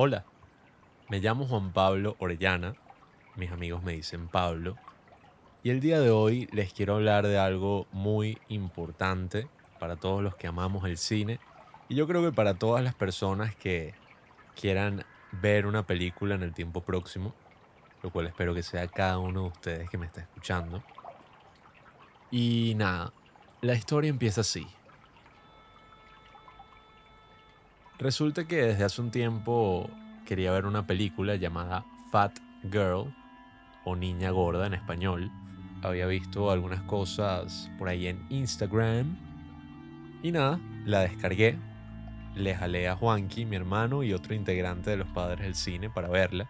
Hola, me llamo Juan Pablo Orellana, mis amigos me dicen Pablo, y el día de hoy les quiero hablar de algo muy importante para todos los que amamos el cine y yo creo que para todas las personas que quieran ver una película en el tiempo próximo, lo cual espero que sea cada uno de ustedes que me está escuchando. Y nada, la historia empieza así. Resulta que desde hace un tiempo quería ver una película llamada Fat Girl o Niña Gorda en español. Había visto algunas cosas por ahí en Instagram. Y nada, la descargué. Le jalé a Juanqui, mi hermano, y otro integrante de los padres del cine para verla.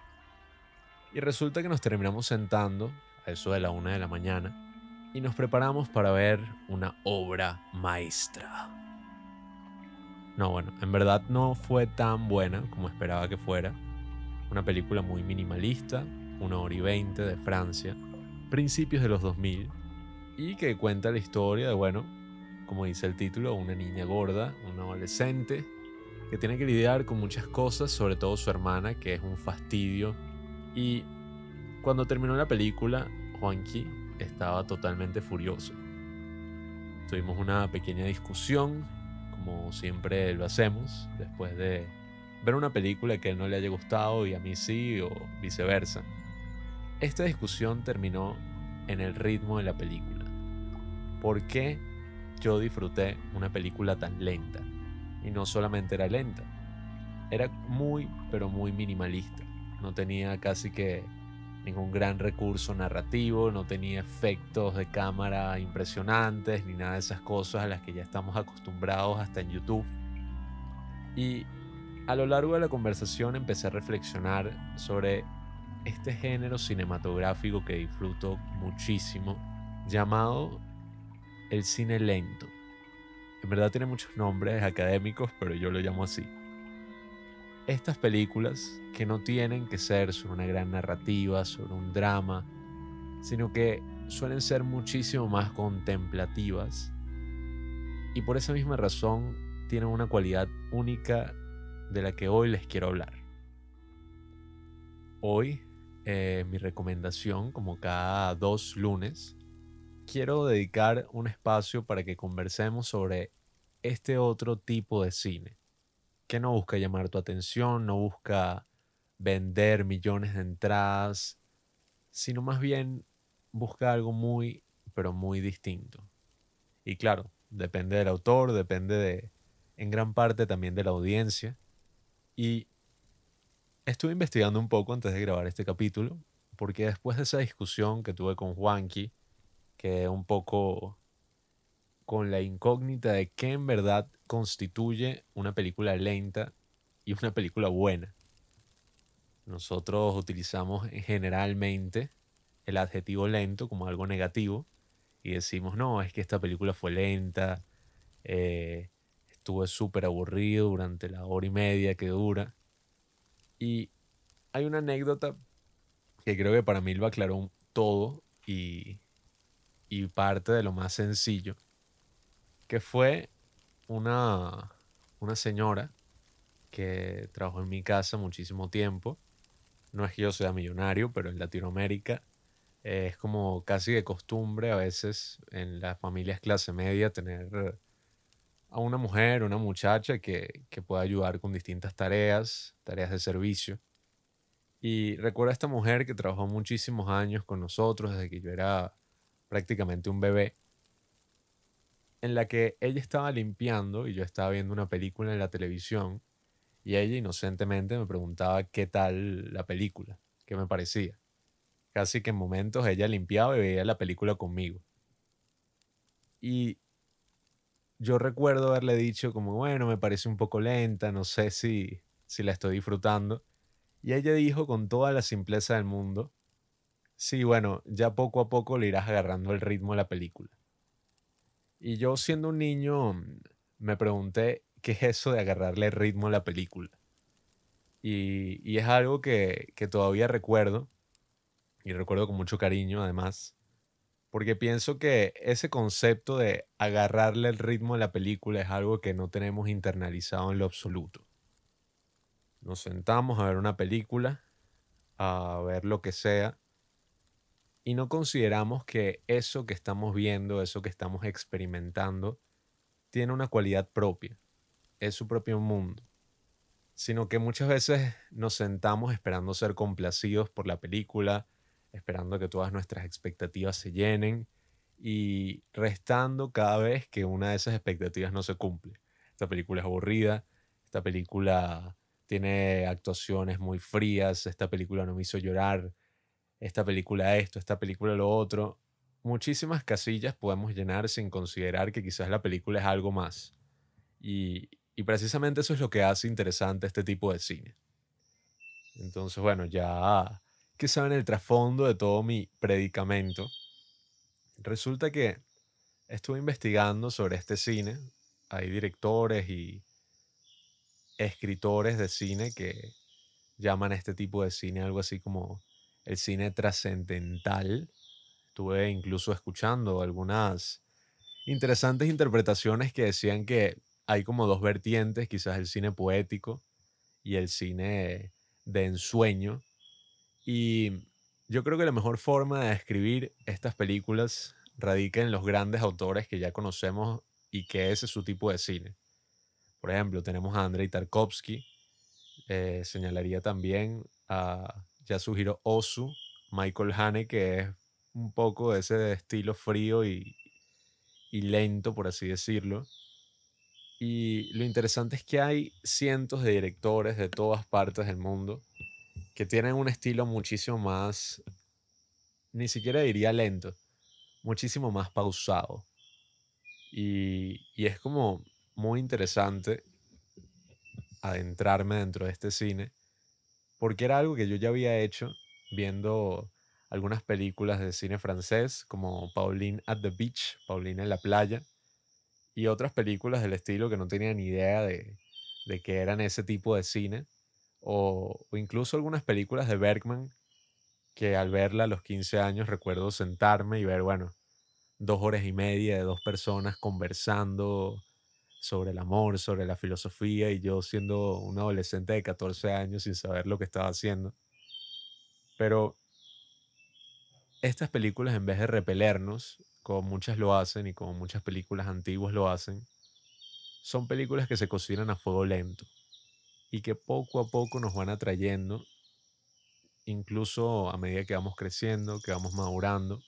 Y resulta que nos terminamos sentando a eso de la una de la mañana y nos preparamos para ver una obra maestra. No, bueno, en verdad no fue tan buena como esperaba que fuera. Una película muy minimalista, una hora y veinte de Francia, principios de los 2000, y que cuenta la historia de, bueno, como dice el título, una niña gorda, una adolescente, que tiene que lidiar con muchas cosas, sobre todo su hermana, que es un fastidio. Y cuando terminó la película, Juanqui estaba totalmente furioso. Tuvimos una pequeña discusión, como siempre lo hacemos, después de ver una película que no le haya gustado y a mí sí, o viceversa. Esta discusión terminó en el ritmo de la película. ¿Por qué yo disfruté una película tan lenta? Y no solamente era lenta, era muy, pero muy minimalista. No tenía casi que ningún gran recurso narrativo, no tenía efectos de cámara impresionantes, ni nada de esas cosas a las que ya estamos acostumbrados hasta en YouTube. Y a lo largo de la conversación empecé a reflexionar sobre este género cinematográfico que disfruto muchísimo, llamado el cine lento. En verdad tiene muchos nombres académicos, pero yo lo llamo así estas películas que no tienen que ser sobre una gran narrativa, sobre un drama, sino que suelen ser muchísimo más contemplativas y por esa misma razón tienen una cualidad única de la que hoy les quiero hablar. Hoy, eh, mi recomendación, como cada dos lunes, quiero dedicar un espacio para que conversemos sobre este otro tipo de cine que no busca llamar tu atención, no busca vender millones de entradas, sino más bien busca algo muy, pero muy distinto. Y claro, depende del autor, depende de, en gran parte también de la audiencia. Y estuve investigando un poco antes de grabar este capítulo, porque después de esa discusión que tuve con Juanqui, que un poco con la incógnita de qué en verdad constituye una película lenta y una película buena. Nosotros utilizamos generalmente el adjetivo lento como algo negativo y decimos, no, es que esta película fue lenta, eh, estuve súper aburrido durante la hora y media que dura. Y hay una anécdota que creo que para mí lo aclaró todo y, y parte de lo más sencillo que fue una, una señora que trabajó en mi casa muchísimo tiempo. No es que yo sea millonario, pero en Latinoamérica es como casi de costumbre a veces en las familias clase media tener a una mujer, una muchacha que, que pueda ayudar con distintas tareas, tareas de servicio. Y recuerdo a esta mujer que trabajó muchísimos años con nosotros desde que yo era prácticamente un bebé en la que ella estaba limpiando y yo estaba viendo una película en la televisión y ella inocentemente me preguntaba qué tal la película, qué me parecía. Casi que en momentos ella limpiaba y veía la película conmigo. Y yo recuerdo haberle dicho como, bueno, me parece un poco lenta, no sé si, si la estoy disfrutando. Y ella dijo con toda la simpleza del mundo, sí, bueno, ya poco a poco le irás agarrando el ritmo de la película. Y yo siendo un niño mm, me pregunté qué es eso de agarrarle ritmo a la película. Y, y es algo que, que todavía recuerdo, y recuerdo con mucho cariño además, porque pienso que ese concepto de agarrarle el ritmo a la película es algo que no tenemos internalizado en lo absoluto. Nos sentamos a ver una película, a ver lo que sea, y no consideramos que eso que estamos viendo, eso que estamos experimentando, tiene una cualidad propia, es su propio mundo, sino que muchas veces nos sentamos esperando ser complacidos por la película, esperando que todas nuestras expectativas se llenen y restando cada vez que una de esas expectativas no se cumple. Esta película es aburrida, esta película tiene actuaciones muy frías, esta película no me hizo llorar, esta película esto, esta película lo otro. Muchísimas casillas podemos llenar sin considerar que quizás la película es algo más. Y, y precisamente eso es lo que hace interesante este tipo de cine. Entonces, bueno, ya que saben el trasfondo de todo mi predicamento, resulta que estuve investigando sobre este cine. Hay directores y escritores de cine que llaman a este tipo de cine algo así como el cine trascendental. Estuve incluso escuchando algunas interesantes interpretaciones que decían que hay como dos vertientes, quizás el cine poético y el cine de ensueño. Y yo creo que la mejor forma de describir estas películas radica en los grandes autores que ya conocemos y que ese es su tipo de cine. Por ejemplo, tenemos a Andrei Tarkovsky, eh, señalaría también a Yasuhiro Ozu, Michael Haneke, que es un poco de ese estilo frío y, y lento, por así decirlo. Y lo interesante es que hay cientos de directores de todas partes del mundo que tienen un estilo muchísimo más, ni siquiera diría lento, muchísimo más pausado. Y, es como muy interesante adentrarme dentro de este cine, porque era algo que yo ya había hecho viendo algunas películas de cine francés, como Pauline at the Beach, Pauline en la playa, y otras películas del estilo que no tenía ni idea de, de que eran ese tipo de cine o, incluso algunas películas de Bergman que al verla a los 15 años recuerdo sentarme y ver, bueno, dos horas y media de dos personas conversando sobre el amor, sobre la filosofía y yo siendo un adolescente de 14 años sin saber lo que estaba haciendo. Pero estas películas en vez de repelernos, como muchas lo hacen y como muchas películas antiguas lo hacen, son películas que se cocinan a fuego lento y que poco a poco nos van atrayendo, incluso a medida que vamos creciendo, que vamos madurando.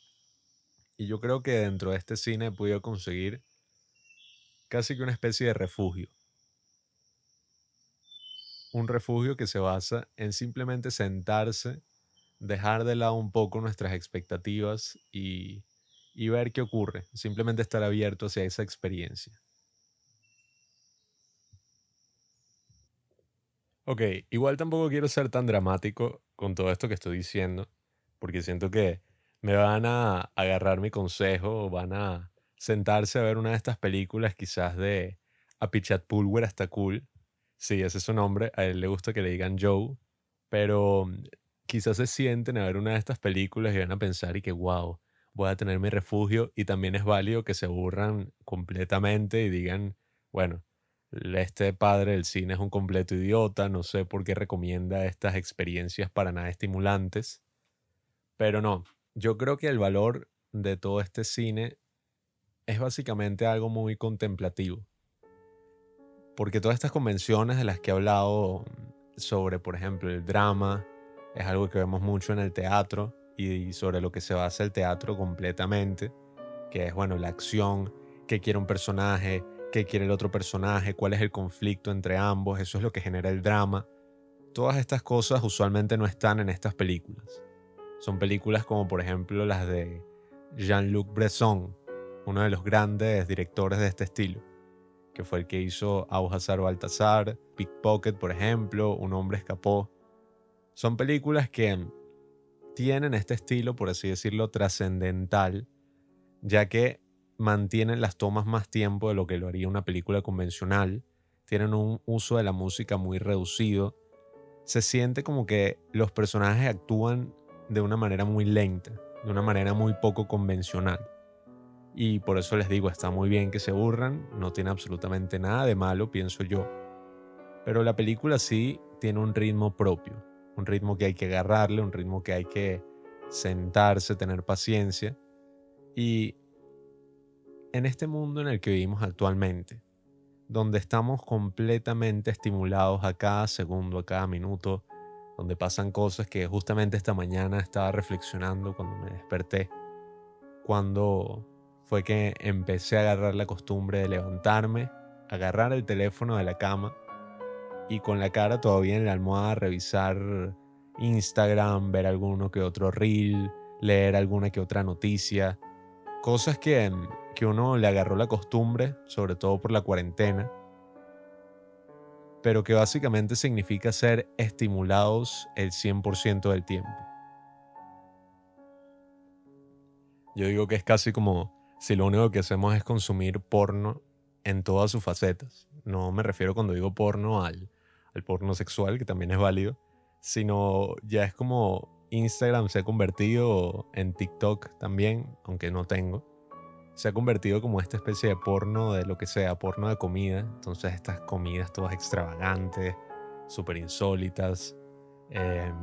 Y yo creo que dentro de este cine he podido conseguir casi que una especie de refugio. Un refugio que se basa en simplemente sentarse, dejar de lado un poco nuestras expectativas y, y ver qué ocurre. Simplemente estar abierto hacia esa experiencia. Ok, igual tampoco quiero ser tan dramático con todo esto que estoy diciendo, porque siento que me van a agarrar mi consejo o van a sentarse a ver una de estas películas quizás de Apichat Pulwer hasta cool. Sí, ese es su nombre, a él le gusta que le digan Joe, pero mm, quizás se sienten a ver una de estas películas y van a pensar y que wow, voy a tener mi refugio y también es válido que se aburran completamente y digan, bueno, este padre del cine es un completo idiota, no sé por qué recomienda estas experiencias para nada estimulantes. Pero no, yo creo que el valor de todo este cine es básicamente algo muy contemplativo. Porque todas estas convenciones de las que he hablado sobre, por ejemplo, el drama, es algo que vemos mucho en el teatro y sobre lo que se basa el teatro completamente, que es, bueno, la acción, que quiere un personaje, qué quiere el otro personaje, cuál es el conflicto entre ambos, eso es lo que genera el drama. Todas estas cosas usualmente no están en estas películas. Son películas como por ejemplo las de Jean-Luc Bresson, uno de los grandes directores de este estilo, que fue el que hizo Auhazar Baltasar, Pickpocket por ejemplo, Un hombre escapó. Son películas que tienen este estilo, por así decirlo, trascendental, ya que mantienen las tomas más tiempo de lo que lo haría una película convencional, tienen un uso de la música muy reducido, se siente como que los personajes actúan de una manera muy lenta, de una manera muy poco convencional. Y por eso les digo, está muy bien que se aburran, no tiene absolutamente nada de malo, pienso yo. Pero la película sí tiene un ritmo propio, un ritmo que hay que agarrarle, un ritmo que hay que sentarse, tener paciencia. Y en este mundo en el que vivimos actualmente, donde estamos completamente estimulados a cada segundo, a cada minuto, donde pasan cosas que justamente esta mañana estaba reflexionando cuando me desperté, cuando fue que empecé a agarrar la costumbre de levantarme, agarrar el teléfono de la cama y con la cara todavía en la almohada revisar Instagram, ver alguno que otro reel, leer alguna que otra noticia, cosas que que uno le agarró la costumbre, sobre todo por la cuarentena, pero que básicamente significa ser estimulados el 100% del tiempo. Yo digo que es casi como si lo único que hacemos es consumir porno en todas sus facetas. No me refiero cuando digo porno al, al porno sexual, que también es válido, sino ya es como Instagram se ha convertido en TikTok también, aunque no tengo se ha convertido como esta especie de porno de lo que sea, porno de comida. Entonces estas comidas todas extravagantes, súper insólitas. Em,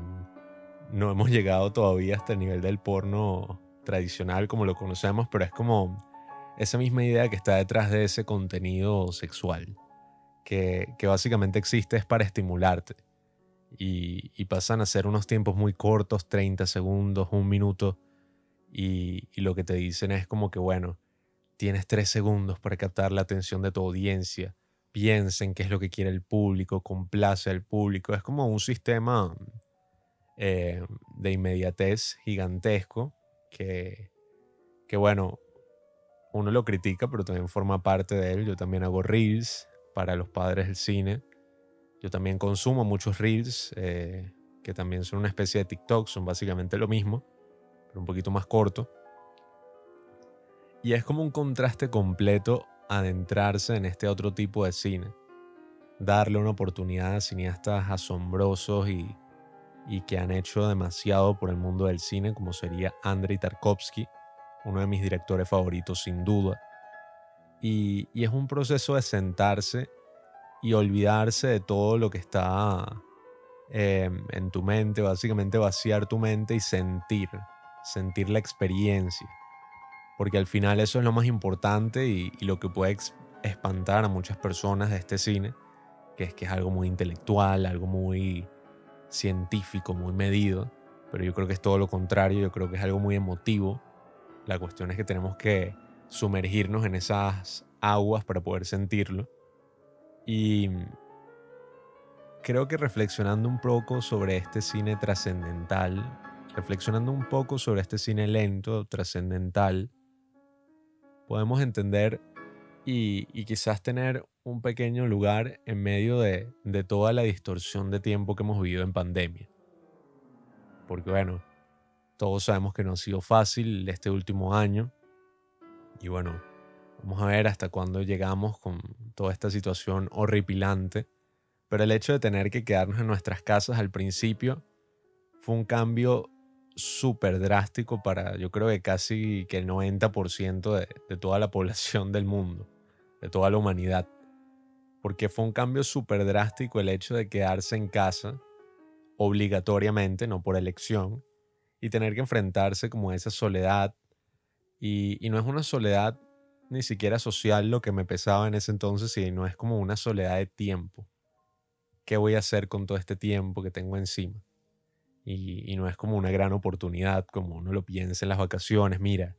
no hemos llegado todavía hasta el nivel del porno tradicional como lo conocemos, pero es como esa misma idea que está detrás de ese contenido sexual, que, básicamente existe es para estimularte. Y, pasan a ser unos tiempos muy cortos, 30 segundos, un minuto, y, lo que te dicen es como que, bueno, Tienes tres segundos para captar la atención de tu audiencia. Piensa en qué es lo que quiere el público, complace al público. Es como un sistema eh, de inmediatez gigantesco que, bueno, uno lo critica, pero también forma parte de él. Yo también hago reels para los padres del cine. Yo también consumo muchos reels, eh, que también son una especie de TikTok, son básicamente lo mismo, pero un poquito más corto. Y es como un contraste completo adentrarse en este otro tipo de cine. Darle una oportunidad a cineastas asombrosos y, que han hecho demasiado por el mundo del cine, como sería Andrei Tarkovsky, uno de mis directores favoritos sin duda. Y, es un proceso de sentarse y olvidarse de todo lo que está em, en tu mente, básicamente vaciar tu mente y sentir, sentir la experiencia porque al final eso es lo más importante y, lo que puede espantar a muchas personas de este cine, que es que es algo muy intelectual, algo muy científico, muy medido, pero yo creo que es todo lo contrario, yo creo que es algo muy emotivo. La cuestión es que tenemos que sumergirnos en esas aguas para poder sentirlo. Y creo que reflexionando un poco sobre este cine trascendental, reflexionando un poco sobre este cine lento, trascendental, podemos entender y, quizás tener un pequeño lugar en medio de, de toda la distorsión de tiempo que hemos vivido en pandemia. Porque bueno, todos sabemos que no ha sido fácil este último año. Y bueno, vamos a ver hasta cuándo llegamos con toda esta situación horripilante. Pero el hecho de tener que quedarnos en nuestras casas al principio fue un cambio súper drástico para yo creo que casi que el 90% de, de, toda la población del mundo, de toda la humanidad. Porque fue un cambio súper drástico el hecho de quedarse en casa obligatoriamente, no por elección, y tener que enfrentarse como a esa soledad. Y, y no es una soledad ni siquiera social lo que me pesaba en ese entonces, sino es como una soledad de tiempo. ¿Qué voy a hacer con todo este tiempo que tengo encima? y, no es como una gran oportunidad como uno lo piensa en las vacaciones. Mira,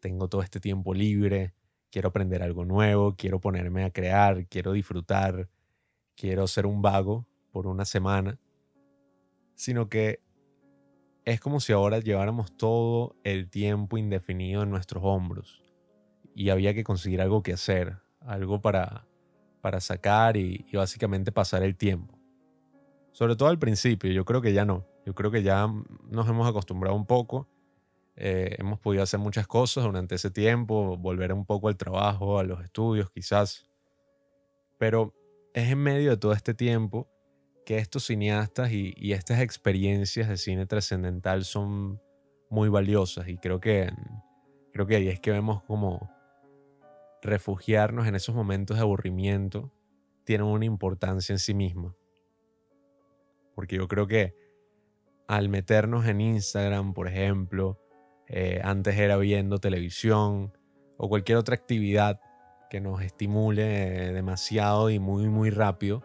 tengo todo este tiempo libre, quiero aprender algo nuevo, quiero ponerme a crear, quiero disfrutar, quiero ser un vago por una semana, sino que es como si ahora lleváramos todo el tiempo indefinido en nuestros hombros y había que conseguir algo que hacer, algo para, para sacar y básicamente pasar el tiempo. Sobre todo al principio, yo creo que ya no. Yo creo que ya nos hemos acostumbrado un poco. Eh, hemos podido hacer muchas cosas durante ese tiempo, volver un poco al trabajo, a los estudios quizás. Pero es en medio de todo este tiempo que estos cineastas y, estas experiencias de cine trascendental son muy valiosas y creo que, creo que ahí es que vemos como refugiarnos en esos momentos de aburrimiento tienen una importancia en sí misma. Porque yo creo que al meternos en Instagram, por ejemplo, eh, antes era viendo televisión o cualquier otra actividad que nos estimule demasiado y muy, muy rápido,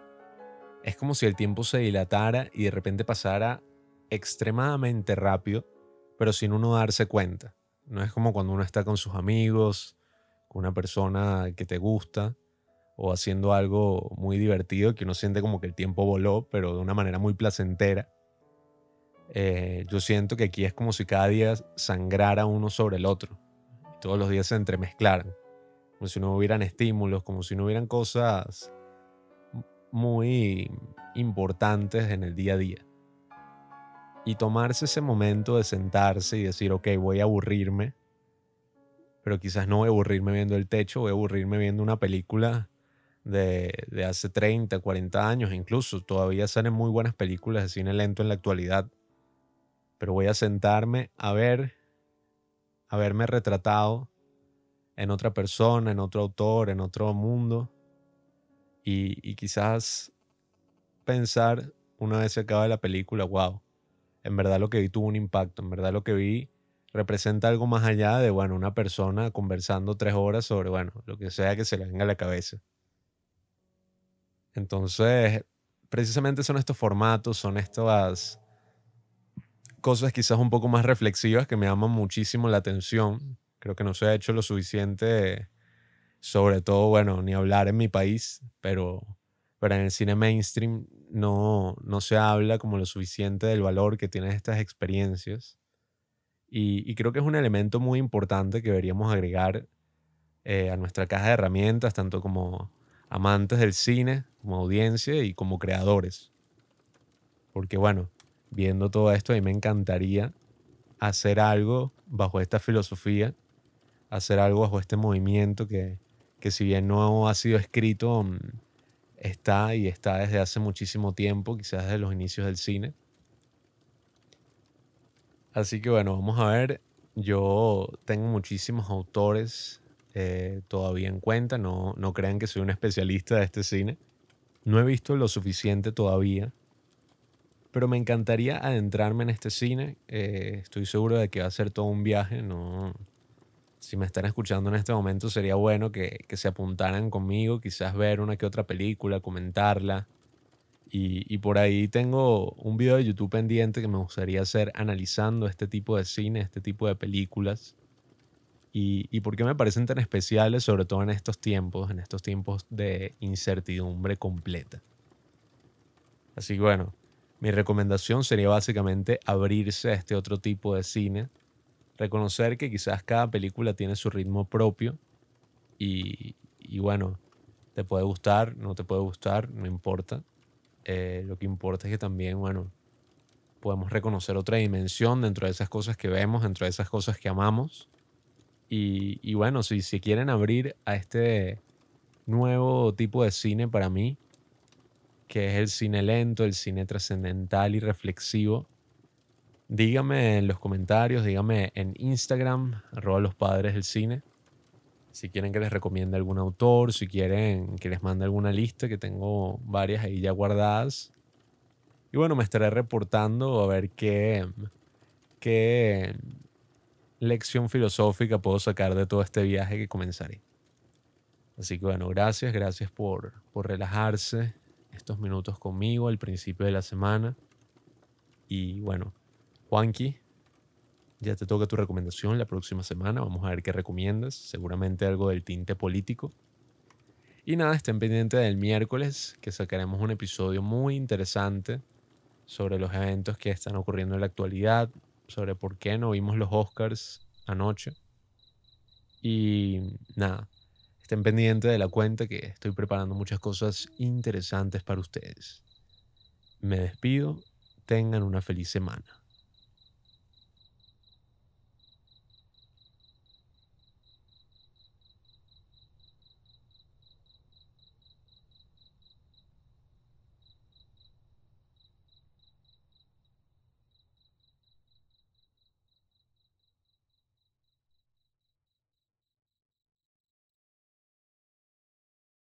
es como si el tiempo se dilatara y de repente pasara extremadamente rápido, pero sin uno darse cuenta. No es como cuando uno está con sus amigos, con una persona que te gusta o haciendo algo muy divertido que uno siente como que el tiempo voló, pero de una manera muy placentera. Eh, yo siento que aquí es como si cada día sangrara uno sobre el otro. todos los días se entremezclaran. Como si no hubieran estímulos, como si no hubieran cosas muy importantes en el día a día. Y tomarse ese momento de sentarse y decir, ok, voy a aburrirme, pero quizás no voy a aburrirme viendo el techo, voy a aburrirme viendo una película de, de hace 30, 40 años, incluso todavía salen muy buenas películas de cine lento en la actualidad, pero voy a sentarme a ver, a verme retratado en otra persona, en otro autor, en otro mundo, y, quizás pensar una vez se acaba la película, wow, en verdad lo que vi tuvo un impacto, en verdad lo que vi representa algo más allá de, bueno, una persona conversando tres horas sobre, bueno, lo que sea que se le venga a la cabeza. Entonces, precisamente son estos formatos, son estas cosas quizás un poco más reflexivas que me llaman muchísimo la atención. Creo que no se ha hecho lo suficiente sobre todo, bueno, ni hablar en mi país, pero, pero en el cine mainstream no, no se habla como lo suficiente del valor que tienen estas experiencias. Y, creo que es un elemento muy importante que deberíamos agregar eh, a nuestra caja de herramientas, tanto como amantes del cine, como audiencia y como creadores. Porque bueno, viendo todo esto, a mí me encantaría hacer algo bajo esta filosofía, hacer algo bajo este movimiento que, que si bien no ha sido escrito, mm, está y está desde hace muchísimo tiempo, quizás desde los inicios del cine. Así que bueno, vamos a ver. Yo tengo muchísimos autores eh, todavía en cuenta, no, no crean que soy un especialista de este cine. No he visto lo suficiente todavía, pero me encantaría adentrarme en este cine. Eh, estoy seguro de que va a ser todo un viaje, no, si me están escuchando en este momento, sería bueno que, se apuntaran conmigo, quizás ver una que otra película, comentarla. Y, por ahí tengo un video de YouTube pendiente que me gustaría hacer analizando este tipo de cine, este tipo de películas. Y, y por qué me parecen tan especiales, sobre todo en estos tiempos, en estos tiempos de incertidumbre completa. Así que bueno, mi recomendación sería básicamente abrirse a este otro tipo de cine, reconocer que quizás cada película tiene su ritmo propio y, bueno, te puede gustar, no te puede gustar, no importa. Eh, lo que importa es que también, bueno, podemos reconocer otra dimensión dentro de esas cosas que vemos, dentro de esas cosas que amamos. Y, bueno, si, si quieren abrir a este nuevo tipo de cine para mí, que es el cine lento, el cine trascendental y reflexivo, Dígame en los comentarios, dígame en Instagram, arroba los padres del cine. Si quieren que les recomiende algún autor, si quieren que les mande alguna lista, que tengo varias ahí ya guardadas. Y bueno, me estaré reportando a ver qué, qué lección filosófica puedo sacar de todo este viaje que comenzaré. Así que bueno, gracias, gracias por, por relajarse estos minutos conmigo al principio de la semana. Y bueno, Juanqui, ya te toca tu recomendación la próxima semana. Vamos a ver qué recomiendas. Seguramente algo del tinte político. Y nada, estén pendientes del miércoles, que sacaremos un episodio muy interesante sobre los eventos que están ocurriendo en la actualidad, sobre por qué no vimos los Oscars anoche. Y nada, estén pendientes de la cuenta que estoy preparando muchas cosas interesantes para ustedes. Me despido, tengan una feliz semana.